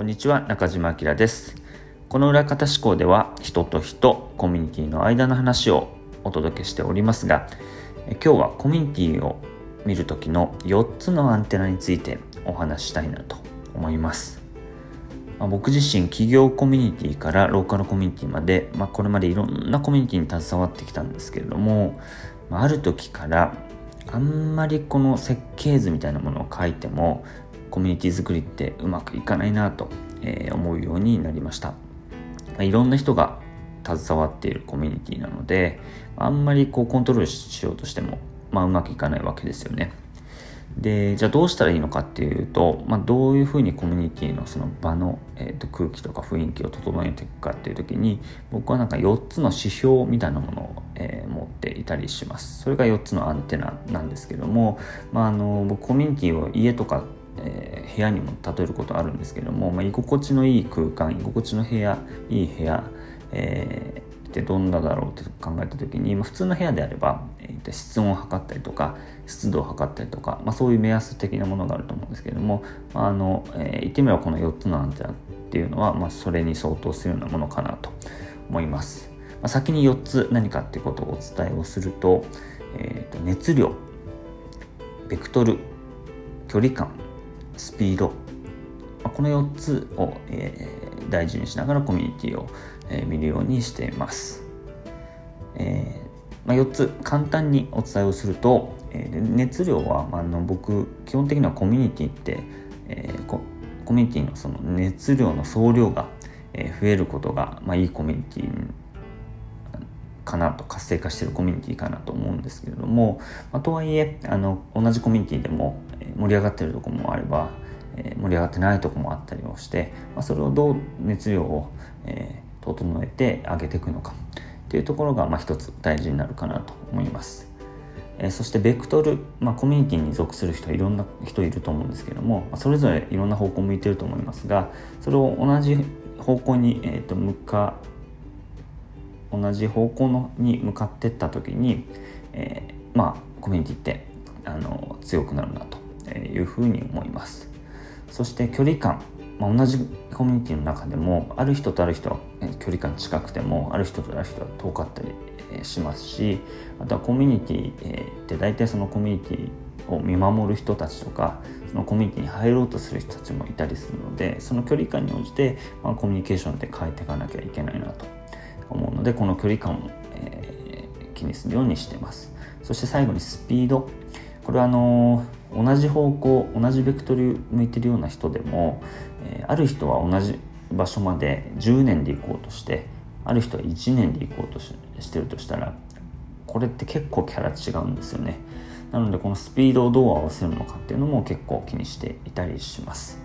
こんにちは中島明です。この裏方思考では人と人コミュニティの間の話をお届けしておりますが今日はコミュニティを見る時の4つのアンテナについてお話したいなと思います。ま、僕自身企業コミュニティからローカルコミュニティまで、まあ、これまでいろんなコミュニティに携わってきたんですけれども、まあ、ある時からあんまりこの設計図みたいなものを書いてもコミュニティ作りってうまくいかないなと、え思うようになりました、ま、いろんな人が携わっているコミュニティなのであんまりこうコントロールしようとしても、まあ、うまくいかないわけですよね。でじゃあどうしたらいいのかっていうと、まあ、どういうふうにコミュニティのその場の、えー、と空気とか雰囲気を整えていくかっていう時に僕はなんか4つの指標みたいなものを、えー、持っていたりします。それが4つのアンテナなんですけども、まあ、あの僕コミュニティを家とかえー、部屋にも例えることあるんですけども、まあ、居心地のいい空間居心地の部屋いい部屋、えってどんなだろうって考えた時に、まあ、普通の部屋であれば、えー、室温を測ったりとか湿度を測ったりとか、まあ、そういう目安的なものがあると思うんですけども、まあ、あのえー、言ってみればこの4つのアンテナっていうのは、まあ、それに相当するようなものかなと思います。まあ、先に4つ何かっていうことをお伝えをすると,、えー、と熱量ベクトル距離感スピードこの4つを、えー、大事にしながらコミュニティを、えー、見るようにしています。えーまあ、4つ簡単にお伝えをすると、えー、熱量は、まあ、の僕基本的にはコミュニティって、えー、ココミュニティのその熱量の総量が、え、増えることが、まあ、いいコミュニティかなと活性化してるコミュニティかなと思うんですけれども、まあ、とはいえあの同じコミュニティでも盛り上がってるとこもあれば、えー、盛り上がってないとこもあったりをして、まあ、それをどう熱量を、えー、整えて上げていくのかっていうところが、まあ、一つ大事になるかなと思います。え、そしてベクトル、まあ、コミュニティに属する人はいろんな人いると思うんですけども、ま、それぞれいろんな方向向いてると思いますがそれを同じ方向に、えー、と向か同じ方向のに向かってった時に、えー、まあコミュニティってあの強くなるなというふうに思います。そして距離感、まあ、同じコミュニティの中でもある人とある人は距離感近くてもある人とある人は遠かったりしますしあとはコミュニティって大体そのコミュニティを見守る人たちとかそのコミュニティに入ろうとする人たちもいたりするのでその距離感に応じて、まあ、コミュニケーションで変えていかなきゃいけないなと思うのでこの距離感を、えー、気にするようにしてます。そして最後にスピード。これはあのー同じ方向同じベクトル向いてるような人でも、えー、ある人は同じ場所まで10年で行こうとしてある人は1年で行こうとしてるとしたらこれって結構キャラ違うんですよね。なのでこのスピードをどう合わせるのかっていうのも結構気にしていたりします。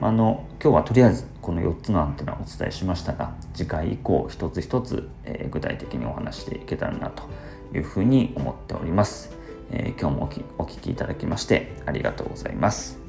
あの今日はとりあえずこの4つのアンテナをお伝えしましたが次回以降一つ一つ、えー、具体的にお話していけたらなというふうに思っておりますえー、今日もお聞きいただきましてありがとうございます。